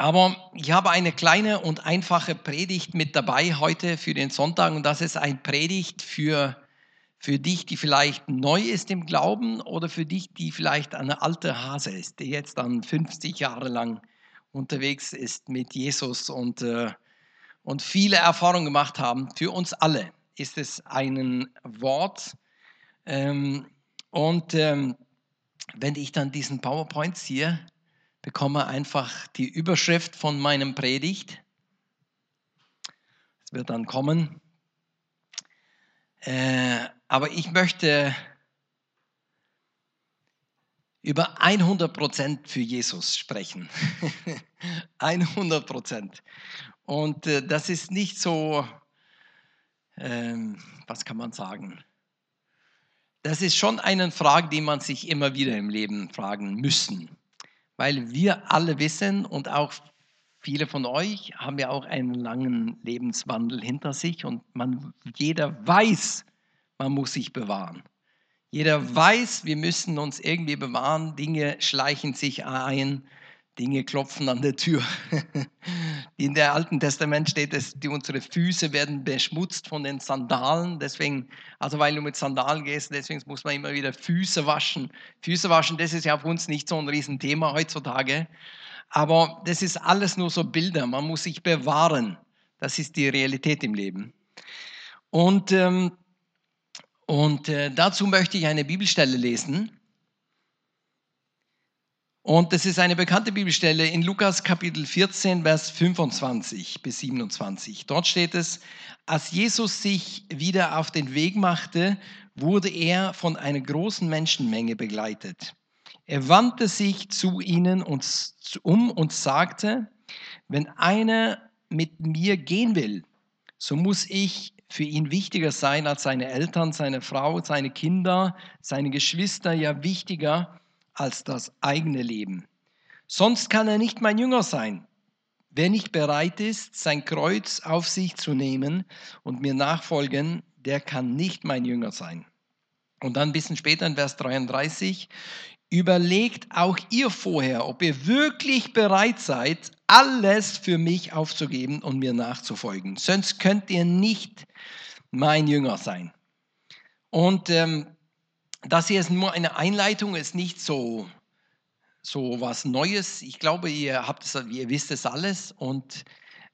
Aber ich habe eine kleine und einfache Predigt mit dabei heute für den Sonntag und das ist ein Predigt für, für dich, die vielleicht neu ist im Glauben oder für dich, die vielleicht eine alte Hase ist, die jetzt dann 50 Jahre lang unterwegs ist mit Jesus und, äh, und viele Erfahrungen gemacht haben. Für uns alle ist es ein Wort. Ähm, und ähm, wenn ich dann diesen PowerPoint ziehe, bekomme einfach die Überschrift von meinem Predigt. Es wird dann kommen. Äh, aber ich möchte über 100% für Jesus sprechen. 100%. Und äh, das ist nicht so, ähm, was kann man sagen? Das ist schon eine Frage, die man sich immer wieder im Leben fragen müssen weil wir alle wissen und auch viele von euch haben ja auch einen langen Lebenswandel hinter sich und man, jeder weiß, man muss sich bewahren. Jeder weiß, wir müssen uns irgendwie bewahren, Dinge schleichen sich ein, Dinge klopfen an der Tür. In der Alten Testament steht es, die unsere Füße werden beschmutzt von den Sandalen. Deswegen, also weil du mit Sandalen gehst, deswegen muss man immer wieder Füße waschen. Füße waschen, das ist ja auf uns nicht so ein Riesenthema heutzutage. Aber das ist alles nur so Bilder. Man muss sich bewahren. Das ist die Realität im Leben. Und, ähm, und äh, dazu möchte ich eine Bibelstelle lesen. Und das ist eine bekannte Bibelstelle in Lukas Kapitel 14, Vers 25 bis 27. Dort steht es, als Jesus sich wieder auf den Weg machte, wurde er von einer großen Menschenmenge begleitet. Er wandte sich zu ihnen um und sagte, wenn einer mit mir gehen will, so muss ich für ihn wichtiger sein als seine Eltern, seine Frau, seine Kinder, seine Geschwister, ja wichtiger als das eigene Leben. Sonst kann er nicht mein Jünger sein. Wer nicht bereit ist, sein Kreuz auf sich zu nehmen und mir nachfolgen, der kann nicht mein Jünger sein. Und dann ein bisschen später in Vers 33, überlegt auch ihr vorher, ob ihr wirklich bereit seid, alles für mich aufzugeben und mir nachzufolgen. Sonst könnt ihr nicht mein Jünger sein. Und ähm, das hier ist nur eine Einleitung, ist nicht so, so was Neues. Ich glaube, ihr, habt es, ihr wisst es alles. Und,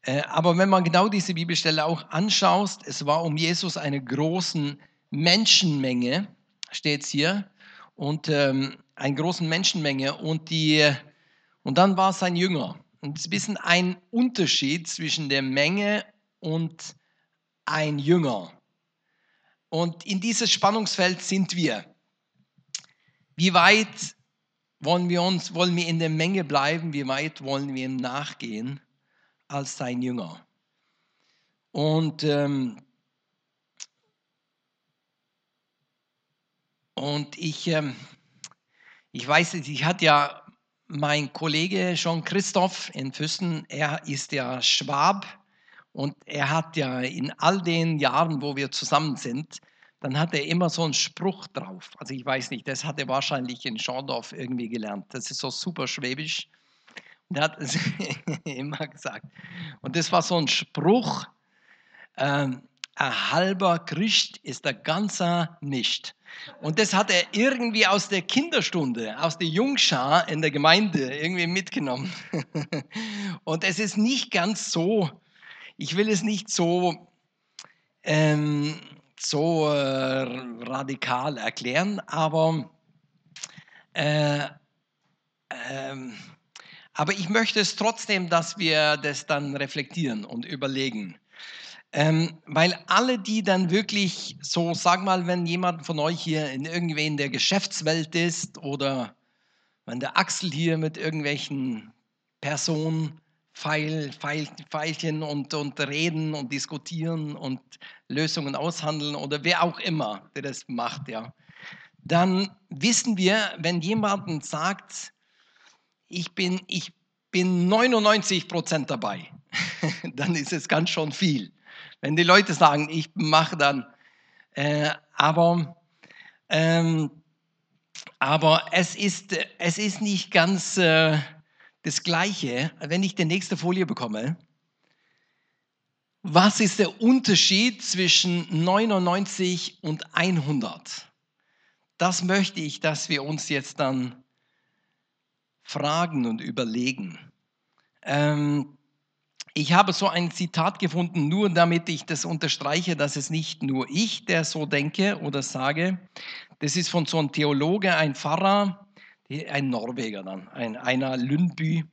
äh, aber wenn man genau diese Bibelstelle auch anschaut, es war um Jesus eine große Menschenmenge, steht es hier, und ähm, eine große Menschenmenge. Und, die, und dann war es ein Jünger. Und es ist ein bisschen ein Unterschied zwischen der Menge und ein Jünger. Und in dieses Spannungsfeld sind wir. Wie weit wollen wir uns, wollen wir in der Menge bleiben? Wie weit wollen wir ihm nachgehen als sein Jünger? Und, ähm, und ich, ähm, ich weiß, ich hatte ja mein Kollege Jean Christoph in Füssen, er ist ja Schwab und er hat ja in all den Jahren, wo wir zusammen sind, dann hat er immer so einen Spruch drauf. Also ich weiß nicht, das hat er wahrscheinlich in Schorndorf irgendwie gelernt. Das ist so super schwäbisch. Und er hat es immer gesagt. Und das war so ein Spruch, ähm, ein halber Christ ist der ganze nicht. Und das hat er irgendwie aus der Kinderstunde, aus der Jungschar in der Gemeinde irgendwie mitgenommen. Und es ist nicht ganz so, ich will es nicht so ähm, so äh, radikal erklären, aber, äh, ähm, aber ich möchte es trotzdem, dass wir das dann reflektieren und überlegen. Ähm, weil alle, die dann wirklich so, sag mal, wenn jemand von euch hier in irgendwie in der Geschäftswelt ist oder wenn der Axel hier mit irgendwelchen Personen Pfeil, Pfeil, Pfeilchen und, und reden und diskutieren und Lösungen aushandeln oder wer auch immer, der das macht, ja, dann wissen wir, wenn jemand sagt, ich bin, ich bin 99 Prozent dabei, dann ist es ganz schon viel. Wenn die Leute sagen, ich mache dann, äh, aber, ähm, aber es, ist, es ist nicht ganz... Äh, das Gleiche, wenn ich die nächste Folie bekomme. Was ist der Unterschied zwischen 99 und 100? Das möchte ich, dass wir uns jetzt dann fragen und überlegen. Ähm, ich habe so ein Zitat gefunden, nur damit ich das unterstreiche, dass es nicht nur ich, der so denke oder sage. Das ist von so einem Theologe, ein Pfarrer, ein Norweger dann, ein, einer Lundby.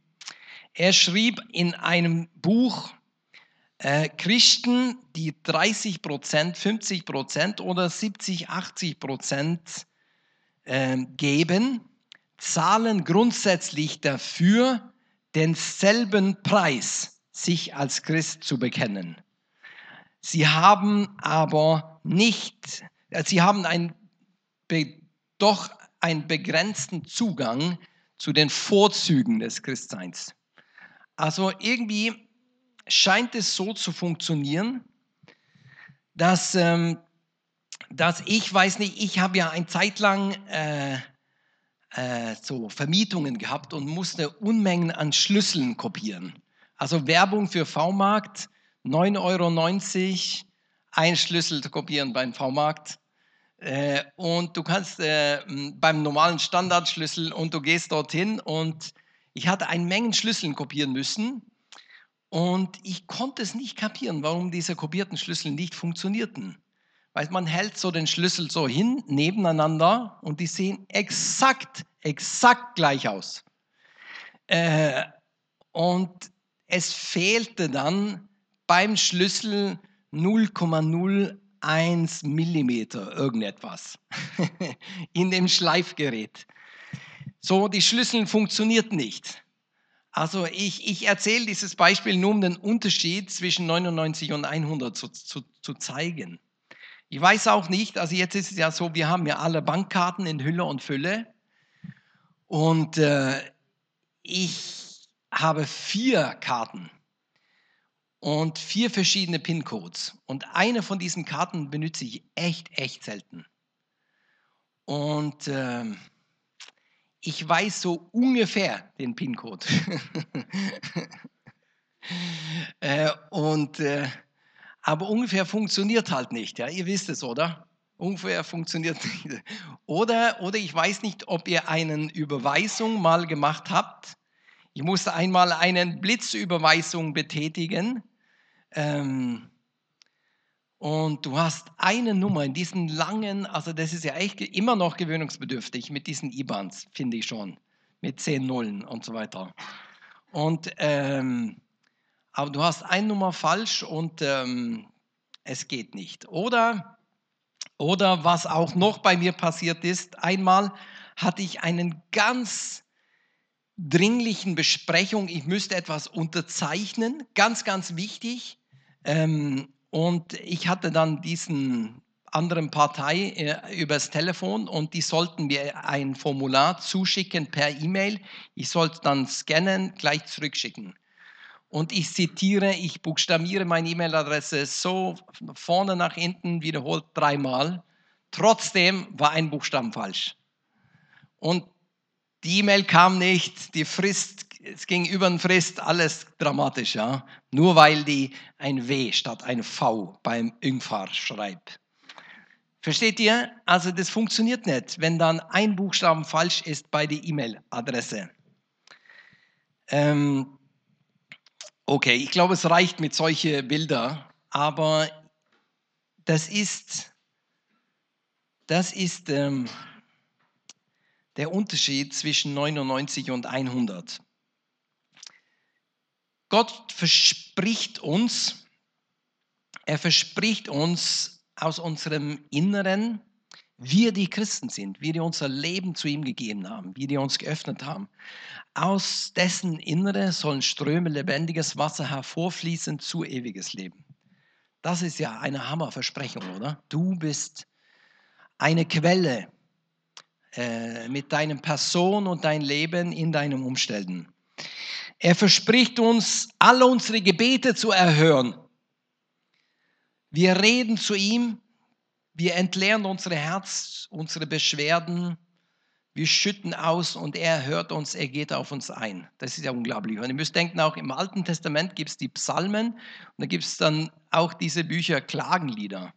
Er schrieb in einem Buch, äh, Christen, die 30 Prozent, 50 Prozent oder 70, 80 Prozent äh, geben, zahlen grundsätzlich dafür denselben Preis, sich als Christ zu bekennen. Sie haben aber nicht, äh, sie haben ein, doch einen begrenzten Zugang zu den Vorzügen des Christseins. Also irgendwie scheint es so zu funktionieren, dass, ähm, dass ich weiß nicht, ich habe ja eine Zeit lang äh, äh, so Vermietungen gehabt und musste Unmengen an Schlüsseln kopieren. Also Werbung für V-Markt, 9,90 Euro, ein Schlüssel zu kopieren beim V-Markt. Äh, und du kannst äh, beim normalen Standardschlüssel und du gehst dorthin und ich hatte eine Menge Schlüsseln kopieren müssen und ich konnte es nicht kapieren, warum diese kopierten Schlüssel nicht funktionierten. Weil man hält so den Schlüssel so hin, nebeneinander und die sehen exakt, exakt gleich aus. Äh, und es fehlte dann beim Schlüssel 0,01 Millimeter irgendetwas in dem Schleifgerät. So, die Schlüssel funktionierten nicht. Also ich, ich erzähle dieses Beispiel nur, um den Unterschied zwischen 99 und 100 zu, zu, zu zeigen. Ich weiß auch nicht, also jetzt ist es ja so, wir haben ja alle Bankkarten in Hülle und Fülle. Und äh, ich habe vier Karten und vier verschiedene PIN-Codes. Und eine von diesen Karten benutze ich echt, echt selten. Und äh, ich weiß so ungefähr den PIN-Code. äh, und, äh, aber ungefähr funktioniert halt nicht. Ja? Ihr wisst es, oder? Ungefähr funktioniert nicht. Oder, oder ich weiß nicht, ob ihr eine Überweisung mal gemacht habt. Ich musste einmal eine Blitzüberweisung betätigen. Ähm, und du hast eine Nummer in diesen langen, also das ist ja echt immer noch gewöhnungsbedürftig mit diesen IBANs, finde ich schon, mit zehn Nullen und so weiter. Und, ähm, aber du hast eine Nummer falsch und ähm, es geht nicht. Oder, oder was auch noch bei mir passiert ist, einmal hatte ich einen ganz dringlichen Besprechung, ich müsste etwas unterzeichnen, ganz, ganz wichtig. Ähm, und ich hatte dann diesen anderen Partei äh, übers Telefon und die sollten mir ein Formular zuschicken per E-Mail. Ich sollte dann scannen, gleich zurückschicken. Und ich zitiere, ich buchstabiere meine E-Mail-Adresse so vorne nach hinten wiederholt dreimal. Trotzdem war ein Buchstaben falsch. Und die E-Mail kam nicht, die Frist, es ging über den Frist, alles dramatisch, ja. Nur weil die ein W statt ein V beim Ingfar schreibt. Versteht ihr? Also das funktioniert nicht, wenn dann ein Buchstaben falsch ist bei der E-Mail-Adresse. Ähm, okay, ich glaube, es reicht mit solchen Bildern, aber das ist, das ist, ähm, der Unterschied zwischen 99 und 100. Gott verspricht uns, er verspricht uns aus unserem Inneren, wir die Christen sind, wir die unser Leben zu ihm gegeben haben, wir die uns geöffnet haben. Aus dessen Innere sollen Ströme lebendiges Wasser hervorfließen zu ewiges Leben. Das ist ja eine Hammerversprechung, oder? Du bist eine Quelle äh, mit deinem Person und dein Leben in deinen Umständen. Er verspricht uns, alle unsere Gebete zu erhören. Wir reden zu ihm, wir entleeren unsere Herz, unsere Beschwerden, wir schütten aus und er hört uns, er geht auf uns ein. Das ist ja unglaublich. Und ihr müsst denken, auch im Alten Testament gibt es die Psalmen und da gibt es dann auch diese Bücher Klagenlieder.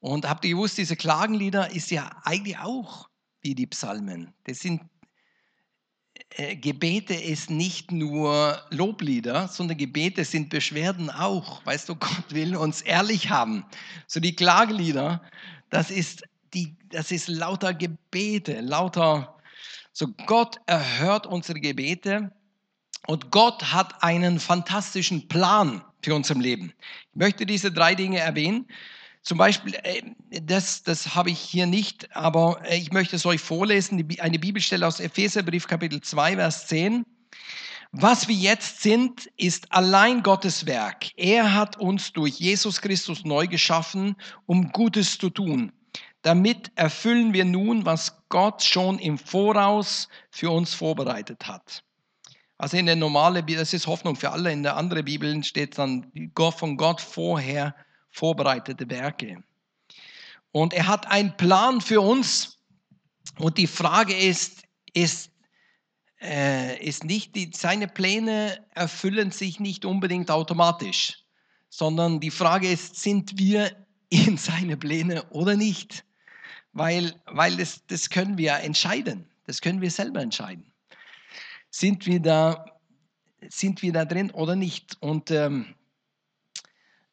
Und habt ihr gewusst, diese Klagenlieder ist ja eigentlich auch wie die Psalmen. Das sind äh, Gebete ist nicht nur Loblieder, sondern Gebete sind Beschwerden auch. Weißt du, Gott will uns ehrlich haben. So die Klagelieder, das ist die, das ist lauter Gebete, lauter, so Gott erhört unsere Gebete und Gott hat einen fantastischen Plan für unser Leben. Ich möchte diese drei Dinge erwähnen. Zum Beispiel, äh, das, das habe ich hier nicht, aber äh, ich möchte es euch vorlesen, eine Bibelstelle aus Epheserbrief Kapitel 2, Vers 10. Was wir jetzt sind, ist allein Gottes Werk. Er hat uns durch Jesus Christus neu geschaffen, um Gutes zu tun. Damit erfüllen wir nun, was Gott schon im Voraus für uns vorbereitet hat. Also in der normalen Bibel, das ist Hoffnung für alle, in der anderen Bibel steht dann von Gott vorher vorbereitete Werke. Und er hat einen Plan für uns. Und die Frage ist, ist, äh, ist nicht, die, seine Pläne erfüllen sich nicht unbedingt automatisch, sondern die Frage ist, sind wir in seine Pläne oder nicht? weil, weil das, das können wir entscheiden. Das können wir selber entscheiden. Sind wir da, sind wir da drin oder nicht? Und ähm,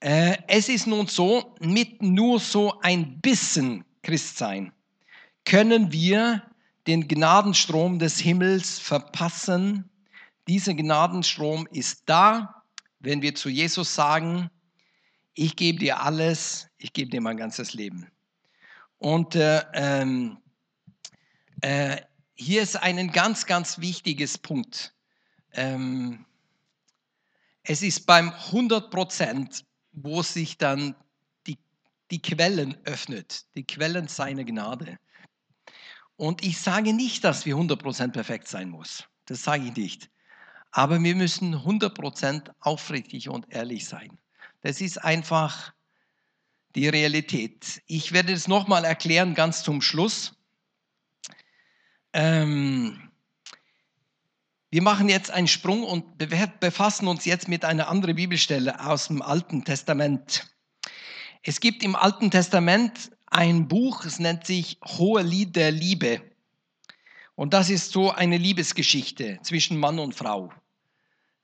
äh, es ist nun so, mit nur so ein bisschen Christsein können wir den Gnadenstrom des Himmels verpassen. Dieser Gnadenstrom ist da, wenn wir zu Jesus sagen, ich gebe dir alles, ich gebe dir mein ganzes Leben. Und äh, ähm, äh, hier ist ein ganz, ganz wichtiges Punkt. Ähm, es ist beim 100 Prozent, wo sich dann die, die Quellen öffnet, die Quellen seiner Gnade. Und ich sage nicht, dass wir 100 Prozent perfekt sein muss. Das sage ich nicht. Aber wir müssen 100 Prozent aufrichtig und ehrlich sein. Das ist einfach die Realität. Ich werde es nochmal erklären, ganz zum Schluss. Ähm, wir machen jetzt einen Sprung und befassen uns jetzt mit einer anderen Bibelstelle aus dem Alten Testament. Es gibt im Alten Testament ein Buch, es nennt sich Hohe Lied der Liebe. Und das ist so eine Liebesgeschichte zwischen Mann und Frau.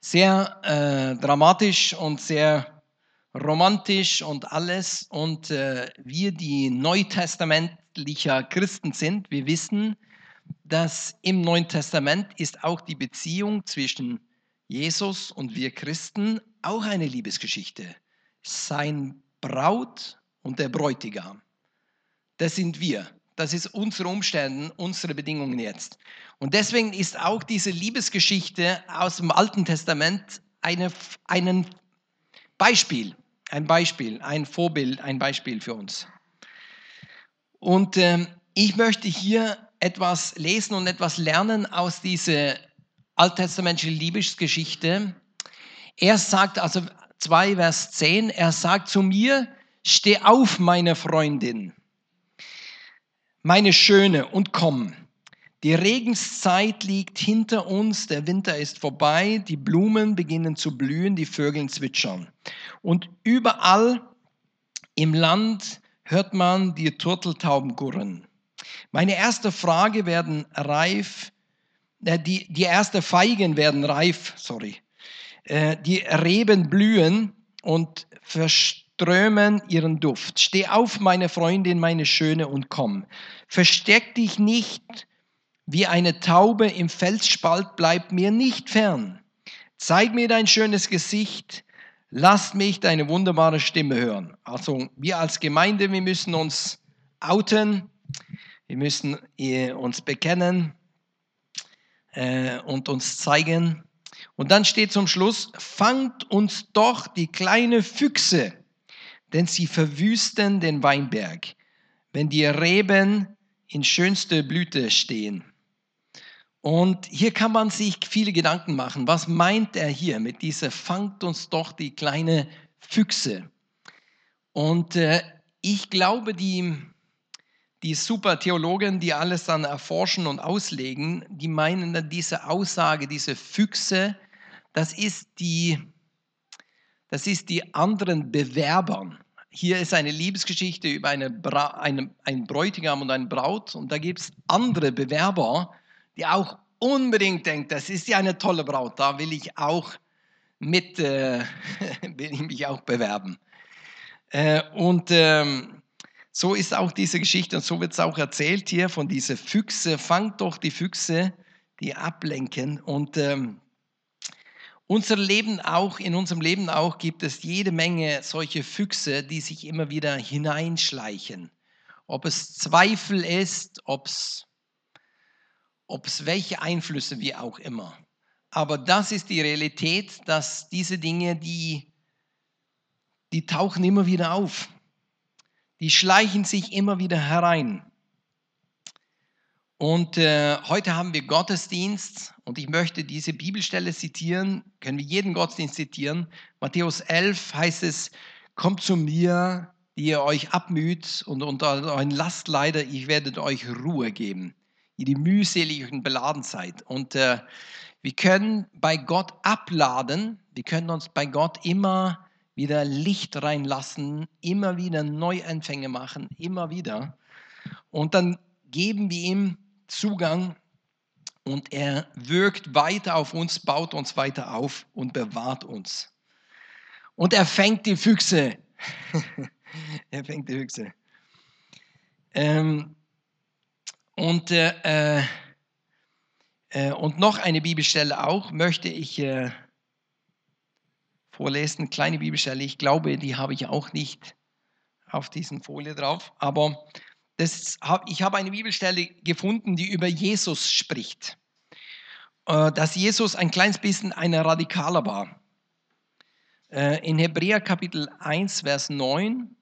Sehr äh, dramatisch und sehr romantisch und alles. Und äh, wir, die neutestamentlicher Christen sind, wir wissen, dass im Neuen Testament ist auch die Beziehung zwischen Jesus und wir Christen auch eine Liebesgeschichte. Sein Braut und der Bräutigam. Das sind wir. Das ist unsere Umstände, unsere Bedingungen jetzt. Und deswegen ist auch diese Liebesgeschichte aus dem Alten Testament eine, ein Beispiel ein Beispiel, ein Vorbild, ein Beispiel für uns. Und ähm, ich möchte hier etwas lesen und etwas lernen aus dieser alttestamentlichen Liebesgeschichte. Er sagt, also 2 Vers 10, er sagt zu mir, steh auf, meine Freundin, meine Schöne, und komm. Die Regenszeit liegt hinter uns, der Winter ist vorbei, die Blumen beginnen zu blühen, die Vögel zwitschern. Und überall im Land hört man die Turteltauben gurren. Meine erste Frage werden reif, äh, die, die erste Feigen werden reif, sorry. Äh, die Reben blühen und verströmen ihren Duft. Steh auf, meine Freundin, meine Schöne, und komm. Versteck dich nicht wie eine Taube im Felsspalt bleibt mir nicht fern. Zeig mir dein schönes Gesicht, lass mich deine wunderbare Stimme hören. Also wir als Gemeinde, wir müssen uns outen, wir müssen äh, uns bekennen äh, und uns zeigen. Und dann steht zum Schluss, fangt uns doch die kleine Füchse, denn sie verwüsten den Weinberg, wenn die Reben in schönste Blüte stehen. Und hier kann man sich viele Gedanken machen. Was meint er hier mit dieser fangt uns doch die kleine Füchse? Und äh, ich glaube, die, die super Theologen, die alles dann erforschen und auslegen, die meinen dann diese Aussage, diese Füchse, das ist die, das ist die anderen Bewerbern. Hier ist eine Liebesgeschichte über eine Bra eine, einen Bräutigam und eine Braut und da gibt es andere Bewerber, die auch unbedingt denken, das ist ja eine tolle Braut, da will ich auch mit, äh, will ich mich auch bewerben. Äh, und ähm, so ist auch diese Geschichte und so wird es auch erzählt hier von diesen Füchse. Fangt doch die Füchse, die ablenken. Und ähm, unser Leben auch, in unserem Leben auch gibt es jede Menge solche Füchse, die sich immer wieder hineinschleichen. Ob es Zweifel ist, ob es, ob es welche Einflüsse wie auch immer. Aber das ist die Realität, dass diese Dinge, die, die tauchen immer wieder auf die schleichen sich immer wieder herein. Und äh, heute haben wir Gottesdienst und ich möchte diese Bibelstelle zitieren, können wir jeden Gottesdienst zitieren. Matthäus 11 heißt es, kommt zu mir, die ihr euch abmüht und unter euren Lastleider, ich werde euch Ruhe geben, ihr die mühselig und beladen seid. Und äh, wir können bei Gott abladen, wir können uns bei Gott immer wieder Licht reinlassen, immer wieder Neuanfänge machen, immer wieder. Und dann geben wir ihm Zugang und er wirkt weiter auf uns, baut uns weiter auf und bewahrt uns. Und er fängt die Füchse. er fängt die Füchse. Ähm, und, äh, äh, äh und noch eine Bibelstelle auch möchte ich äh, vorlesen, kleine Bibelstelle. Ich glaube, die habe ich auch nicht auf diesen Folie drauf. Aber das, ich habe eine Bibelstelle gefunden, die über Jesus spricht. Äh, dass Jesus ein kleines bisschen ein Radikaler war. Äh, in Hebräer Kapitel 1, Vers 9,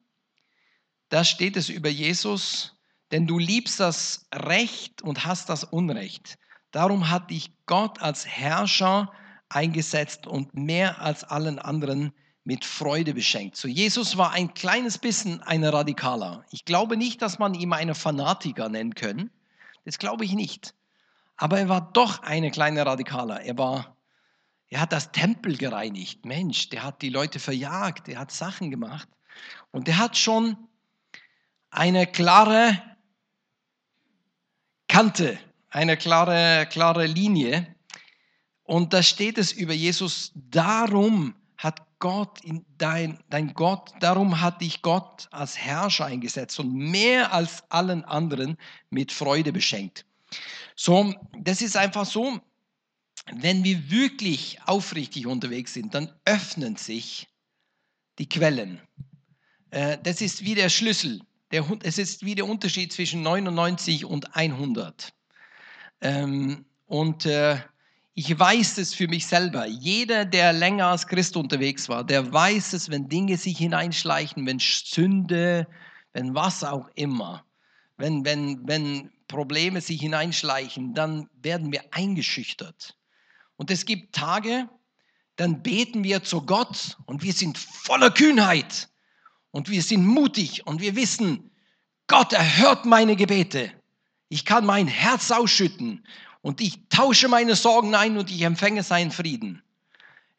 da steht es über Jesus, denn du liebst das Recht und hast das Unrecht. Darum hat dich Gott als Herrscher eingesetzt und mehr als allen anderen mit Freude beschenkt. So Jesus war ein kleines bisschen ein Radikaler. Ich glaube nicht, dass man ihn einen Fanatiker nennen können. Das glaube ich nicht. Aber er war doch eine kleine Radikaler. Er war, er hat das Tempel gereinigt. Mensch, der hat die Leute verjagt. Der hat Sachen gemacht. Und der hat schon eine klare Kante, eine klare, klare Linie. Und da steht es über Jesus, darum hat Gott, dein, dein Gott, darum hat dich Gott als Herrscher eingesetzt und mehr als allen anderen mit Freude beschenkt. So, das ist einfach so, wenn wir wirklich aufrichtig unterwegs sind, dann öffnen sich die Quellen. Äh, das ist wie der Schlüssel. es ist wie der Unterschied zwischen 99 und 100. Ähm, und äh, ich weiß es für mich selber. Jeder, der länger als Christ unterwegs war, der weiß es, wenn Dinge sich hineinschleichen, wenn Sünde, wenn was auch immer, wenn, wenn, wenn Probleme sich hineinschleichen, dann werden wir eingeschüchtert. Und es gibt Tage, dann beten wir zu Gott und wir sind voller Kühnheit und wir sind mutig und wir wissen, Gott erhört meine Gebete. Ich kann mein Herz ausschütten und ich tausche meine Sorgen ein und ich empfange seinen Frieden.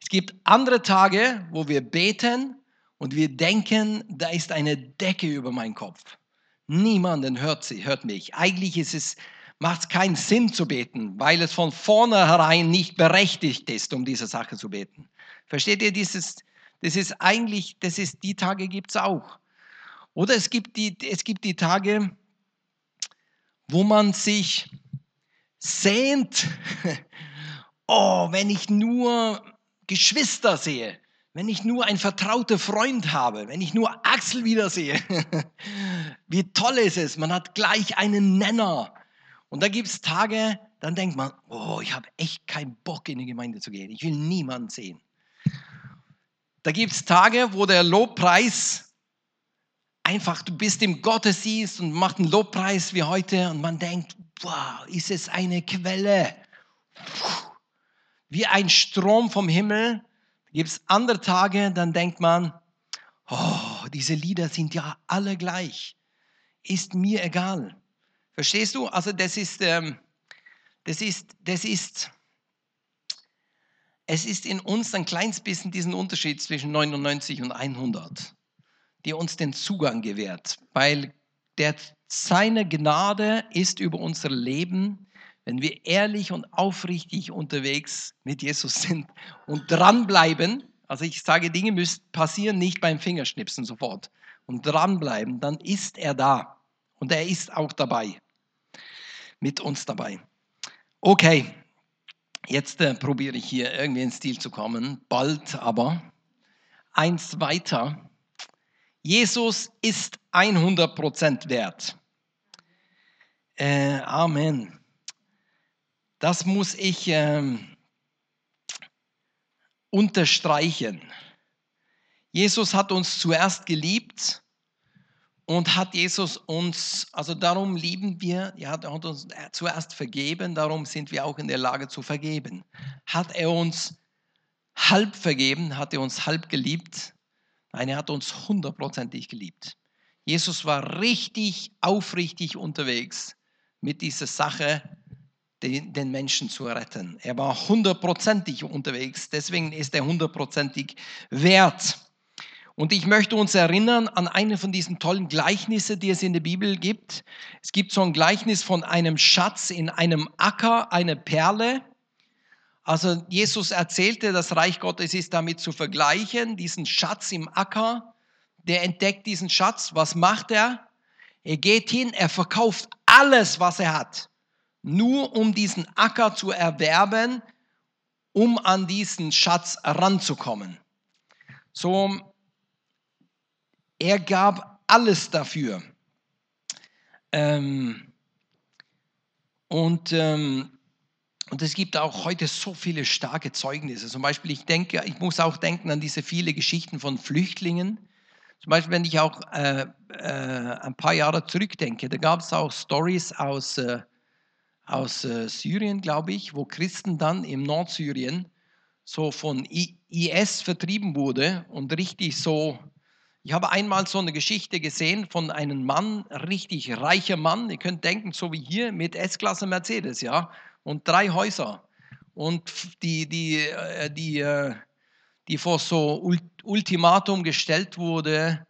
Es gibt andere Tage, wo wir beten und wir denken, da ist eine Decke über meinen Kopf. Niemanden hört, sie, hört mich. Eigentlich ist es, macht es keinen Sinn zu beten, weil es von vornherein nicht berechtigt ist, um diese Sache zu beten. Versteht ihr dieses? Das ist eigentlich, das ist, die Tage gibt es auch. Oder es gibt die, es gibt die Tage, wo man sich sehnt, oh, wenn ich nur Geschwister sehe, wenn ich nur einen vertrauten Freund habe, wenn ich nur Axel wiedersehe, wie toll ist es, man hat gleich einen Nenner. Und da gibt es Tage, dann denkt man, oh, ich habe echt keinen Bock in die Gemeinde zu gehen, ich will niemanden sehen. Da gibt es Tage, wo der Lobpreis einfach, du bist im Gottesdienst und machst einen Lobpreis wie heute und man denkt, wow, ist es eine Quelle. Wie ein Strom vom Himmel. Gibt es andere Tage, dann denkt man, oh, diese Lieder sind ja alle gleich. ist mir egal. Verstehst du? Also das ist, ähm, das ist, das ist, es ist in uns ein kleines bisschen diesen Unterschied zwischen 99 und 100, die uns den Zugang gewährt, weil der, seine Gnade ist über unser Leben, wenn wir ehrlich und aufrichtig unterwegs mit Jesus sind und dranbleiben. Also ich sage, Dinge müssen passieren nicht beim Fingerschnipsen sofort und dranbleiben, dann ist er da und er ist auch dabei, mit uns dabei. Okay, jetzt äh, probiere ich hier irgendwie ins Stil zu kommen, bald aber. Eins weiter. Jesus ist 100% wert. Äh, Amen. Das muss ich ähm, unterstreichen. Jesus hat uns zuerst geliebt und hat Jesus uns, also darum lieben wir, er hat uns zuerst vergeben, darum sind wir auch in der Lage zu vergeben. Hat er uns halb vergeben, hat er uns halb geliebt? Nein, er hat uns hundertprozentig geliebt. Jesus war richtig aufrichtig unterwegs mit dieser Sache, den, den Menschen zu retten. Er war hundertprozentig unterwegs, deswegen ist er hundertprozentig wert. Und ich möchte uns erinnern an eine von diesen tollen Gleichnisse, die es in der Bibel gibt. Es gibt so ein Gleichnis von einem Schatz in einem Acker, eine Perle. Also Jesus erzählte, das Reich Gottes ist damit zu vergleichen, diesen Schatz im Acker. Der entdeckt diesen Schatz. Was macht er? Er geht hin, er verkauft alles, was er hat nur um diesen Acker zu erwerben, um an diesen Schatz ranzukommen. So, er gab alles dafür. Ähm, und, ähm, und es gibt auch heute so viele starke Zeugnisse. Zum Beispiel, ich denke, ich muss auch denken an diese viele Geschichten von Flüchtlingen. Zum Beispiel, wenn ich auch äh, äh, ein paar Jahre zurückdenke, da gab es auch Stories aus äh, aus äh, Syrien, glaube ich, wo Christen dann im Nordsyrien so von IS vertrieben wurde und richtig so. Ich habe einmal so eine Geschichte gesehen von einem Mann, richtig reicher Mann. Ihr könnt denken, so wie hier mit S-Klasse Mercedes, ja, und drei Häuser. Und die, die, äh, die, äh, die vor so Ultimatum gestellt wurde,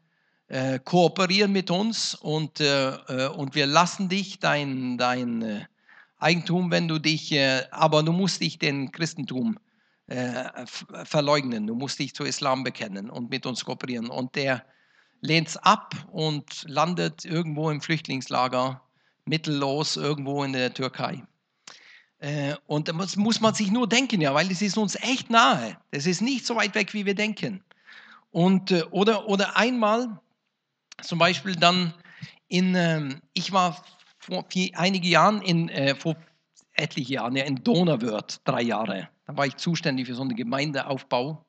kooperieren mit uns und, und wir lassen dich dein, dein Eigentum, wenn du dich, äh, aber du musst dich den Christentum äh, verleugnen, du musst dich zu Islam bekennen und mit uns kooperieren. Und der lehnt es ab und landet irgendwo im Flüchtlingslager, mittellos irgendwo in der Türkei. Äh, und das muss man sich nur denken, ja, weil es ist uns echt nahe. Das ist nicht so weit weg, wie wir denken. Und, oder, oder einmal, zum Beispiel dann in, ähm, ich war vor einigen Jahren, in, äh, vor etliche Jahren, ja, in Donauwörth, drei Jahre. Da war ich zuständig für so einen Gemeindeaufbau.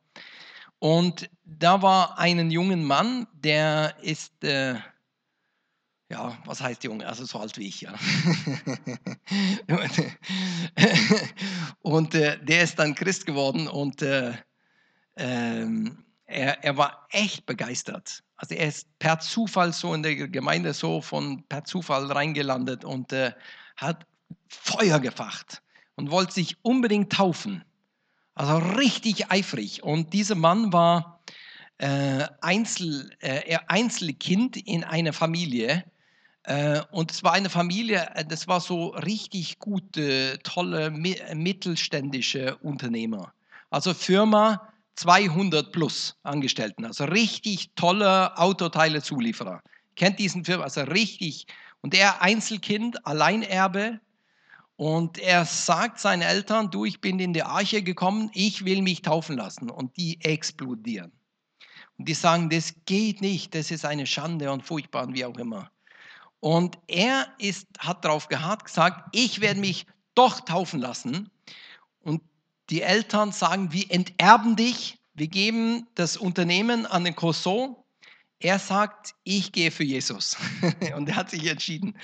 Und da war ein jungen Mann, der ist, äh, ja, was heißt jung? Also so alt wie ich, ja. und äh, der ist dann Christ geworden und äh, ähm, er, er war echt begeistert. Also er ist per Zufall so in der Gemeinde so von per Zufall reingelandet und äh, hat Feuer gefacht und wollte sich unbedingt taufen. Also richtig eifrig. Und dieser Mann war äh, Einzel, äh, Einzelkind in einer Familie. Äh, und es war eine Familie, äh, das war so richtig gute, tolle, mittelständische Unternehmer. Also Firma, 200 plus Angestellten, also richtig toller Autoteile-Zulieferer. Kennt diesen Firma, also richtig. Und er Einzelkind, Alleinerbe. Und er sagt seinen Eltern, du, ich bin in die Arche gekommen, ich will mich taufen lassen. Und die explodieren. Und die sagen, das geht nicht, das ist eine Schande und furchtbar und wie auch immer. Und er ist, hat darauf geharrt, gesagt, ich werde mich doch taufen lassen. Und die Eltern sagen, wir enterben dich, wir geben das Unternehmen an den Cousin. Er sagt, ich gehe für Jesus. und er hat sich entschieden.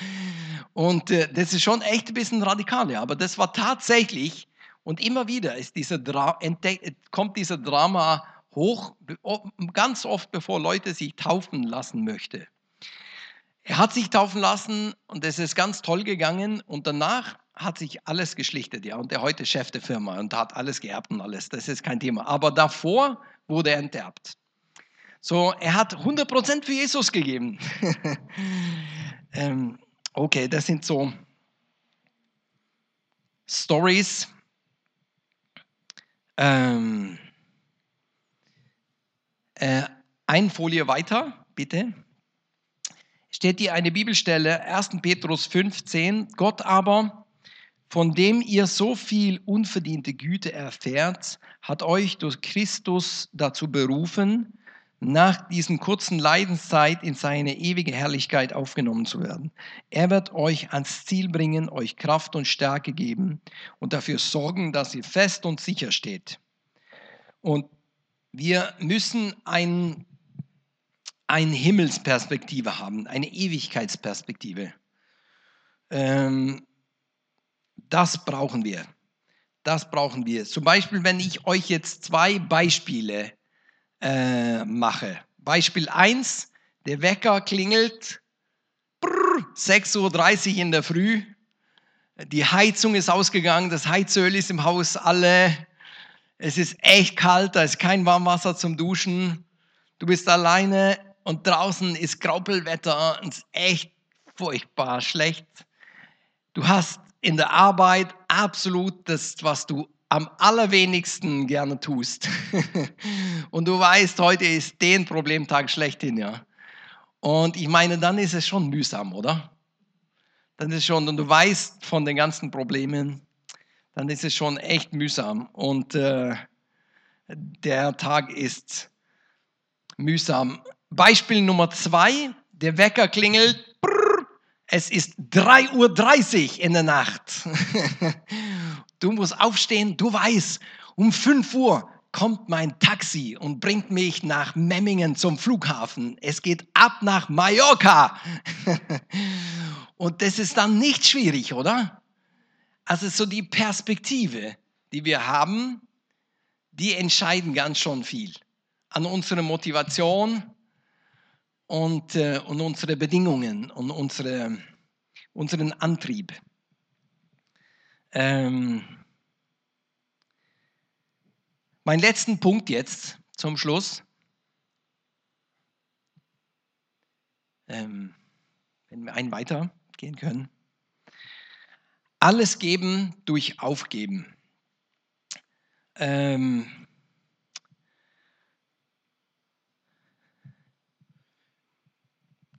Und äh, das ist schon echt ein bisschen radikal, ja. aber das war tatsächlich, und immer wieder ist dieser kommt dieser Drama hoch, ganz oft bevor Leute sich taufen lassen möchten. Er hat sich taufen lassen und es ist ganz toll gegangen und danach hat sich alles geschlichtet, ja. Und er heute Chef der Firma und hat alles geerbt und alles. Das ist kein Thema. Aber davor wurde er enterbt. So, er hat 100% für Jesus gegeben. ähm, okay, das sind so Stories. Ähm, äh, ein Folie weiter, bitte. Steht hier eine Bibelstelle, 1. Petrus 15. Gott aber, von dem ihr so viel unverdiente Güte erfährt, hat euch durch Christus dazu berufen, nach diesen kurzen Leidenszeit in seine ewige Herrlichkeit aufgenommen zu werden. Er wird euch ans Ziel bringen, euch Kraft und Stärke geben und dafür sorgen, dass ihr fest und sicher steht. Und wir müssen ein, eine Himmelsperspektive haben, eine Ewigkeitsperspektive. Ähm, das brauchen wir. Das brauchen wir. Zum Beispiel, wenn ich euch jetzt zwei Beispiele äh, mache. Beispiel 1, der Wecker klingelt, 6.30 Uhr in der Früh, die Heizung ist ausgegangen, das Heizöl ist im Haus alle, es ist echt kalt, da ist kein Warmwasser zum Duschen, du bist alleine und draußen ist Graupelwetter und es ist echt furchtbar schlecht. Du hast in der Arbeit absolut das, was du am allerwenigsten gerne tust. und du weißt, heute ist den Problemtag schlechthin, ja. Und ich meine, dann ist es schon mühsam, oder? Dann ist es schon, und du weißt von den ganzen Problemen, dann ist es schon echt mühsam. Und äh, der Tag ist mühsam. Beispiel Nummer zwei, der Wecker klingelt, es ist 3.30 Uhr in der Nacht. Du musst aufstehen, du weißt, um 5 Uhr kommt mein Taxi und bringt mich nach Memmingen zum Flughafen. Es geht ab nach Mallorca. und das ist dann nicht schwierig, oder? Also so die Perspektive, die wir haben, die entscheiden ganz schon viel an unsere Motivation und, äh, und unsere Bedingungen und unsere, unseren Antrieb. Ähm, mein letzten Punkt jetzt zum Schluss. Ähm, wenn wir einen weiter gehen können. Alles geben durch Aufgeben. Ähm,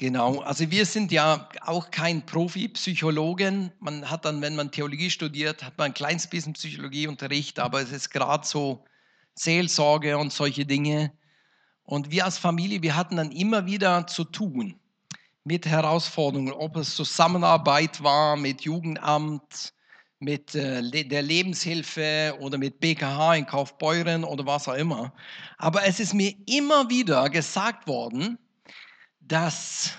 Genau, also wir sind ja auch kein Profi-Psychologen. Man hat dann, wenn man Theologie studiert, hat man ein kleines bisschen Psychologieunterricht, aber es ist gerade so Seelsorge und solche Dinge. Und wir als Familie, wir hatten dann immer wieder zu tun mit Herausforderungen, ob es Zusammenarbeit war mit Jugendamt, mit äh, der Lebenshilfe oder mit BKH in Kaufbeuren oder was auch immer. Aber es ist mir immer wieder gesagt worden, das,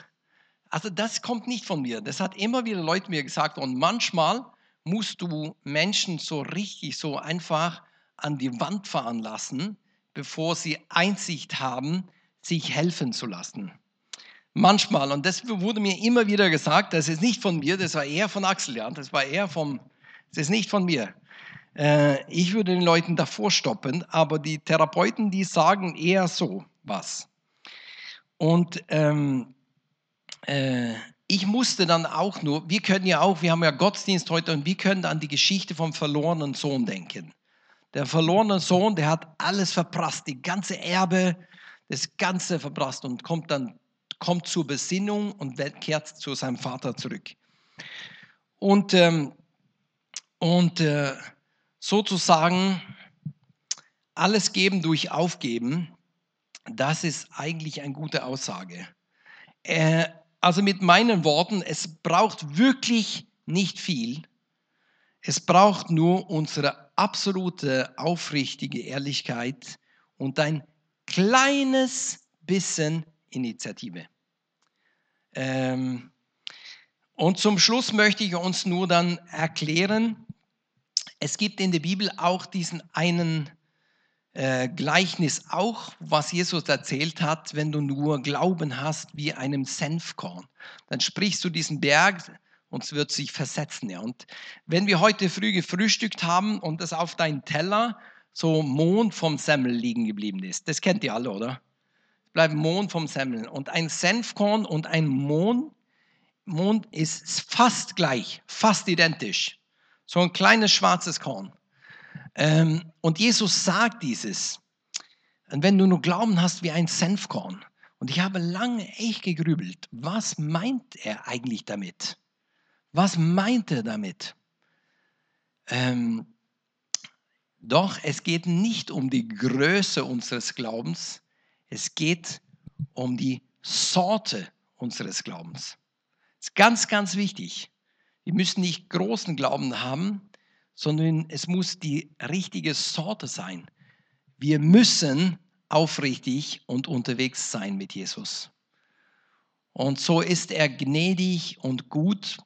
also das kommt nicht von mir. Das hat immer wieder Leute mir gesagt. Und manchmal musst du Menschen so richtig, so einfach an die Wand fahren lassen, bevor sie Einsicht haben, sich helfen zu lassen. Manchmal, und das wurde mir immer wieder gesagt, das ist nicht von mir, das war eher von Axel, ja, das war eher vom, das ist nicht von mir. Äh, ich würde den Leuten davor stoppen, aber die Therapeuten, die sagen eher so was. Und ähm, äh, ich musste dann auch nur, wir können ja auch, wir haben ja Gottesdienst heute und wir können an die Geschichte vom verlorenen Sohn denken. Der verlorene Sohn, der hat alles verprasst, die ganze Erbe, das Ganze verprasst und kommt dann kommt zur Besinnung und kehrt zu seinem Vater zurück. Und, ähm, und äh, sozusagen alles geben durch Aufgeben, das ist eigentlich eine gute Aussage. Äh, also mit meinen Worten, es braucht wirklich nicht viel. Es braucht nur unsere absolute, aufrichtige Ehrlichkeit und ein kleines bisschen Initiative. Ähm, und zum Schluss möchte ich uns nur dann erklären, es gibt in der Bibel auch diesen einen äh, Gleichnis auch, was Jesus erzählt hat, wenn du nur Glauben hast wie einem Senfkorn. Dann sprichst du diesen Berg und es wird sich versetzen. Ja. Und wenn wir heute früh gefrühstückt haben und es auf deinem Teller so Mond vom Semmel liegen geblieben ist, das kennt ihr alle, oder? Bleibt Mond vom Semmel. Und ein Senfkorn und ein Mond, Mond ist fast gleich, fast identisch. So ein kleines schwarzes Korn. Ähm, und Jesus sagt dieses. Und wenn du nur Glauben hast wie ein Senfkorn. Und ich habe lange echt gegrübelt, was meint er eigentlich damit? Was meint er damit? Ähm, doch es geht nicht um die Größe unseres Glaubens, es geht um die Sorte unseres Glaubens. Das ist ganz, ganz wichtig. Wir müssen nicht großen Glauben haben, sondern es muss die richtige Sorte sein. Wir müssen aufrichtig und unterwegs sein mit Jesus. Und so ist er gnädig und gut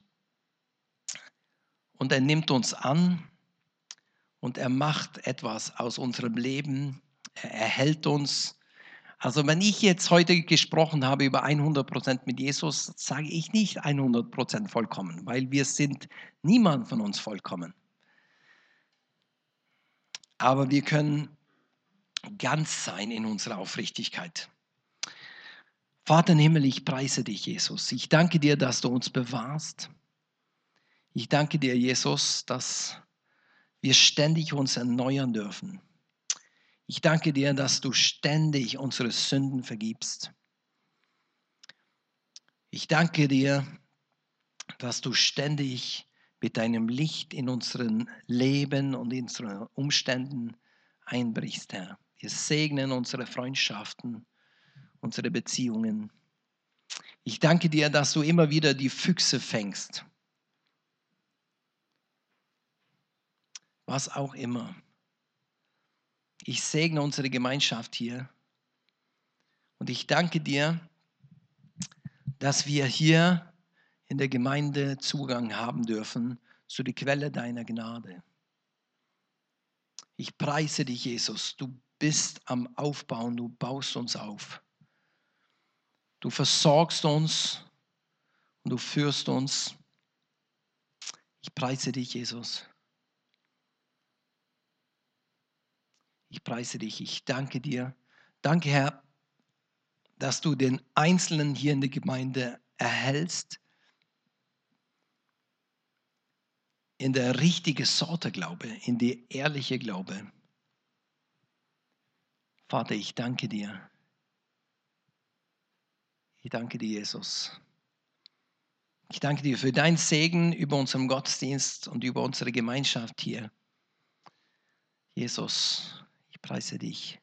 und er nimmt uns an und er macht etwas aus unserem Leben. Er erhält uns. Also wenn ich jetzt heute gesprochen habe über 100% mit Jesus, sage ich nicht 100% vollkommen, weil wir sind niemand von uns vollkommen. Aber wir können ganz sein in unserer Aufrichtigkeit. Vater im Himmel, ich preise dich, Jesus. Ich danke dir, dass du uns bewahrst. Ich danke dir, Jesus, dass wir ständig uns erneuern dürfen. Ich danke dir, dass du ständig unsere Sünden vergibst. Ich danke dir, dass du ständig mit deinem Licht in unseren Leben und in unseren Umständen einbrichst, Herr. Wir segnen unsere Freundschaften, unsere Beziehungen. Ich danke dir, dass du immer wieder die Füchse fängst. Was auch immer. Ich segne unsere Gemeinschaft hier. Und ich danke dir, dass wir hier in der Gemeinde Zugang haben dürfen zu der Quelle deiner Gnade. Ich preise dich, Jesus. Du bist am Aufbauen, du baust uns auf. Du versorgst uns und du führst uns. Ich preise dich, Jesus. Ich preise dich, ich danke dir. Danke, Herr, dass du den Einzelnen hier in der Gemeinde erhältst in der richtige Sorte Glaube, in die ehrliche Glaube. Vater, ich danke dir. Ich danke dir, Jesus. Ich danke dir für dein Segen über unseren Gottesdienst und über unsere Gemeinschaft hier. Jesus, ich preise dich.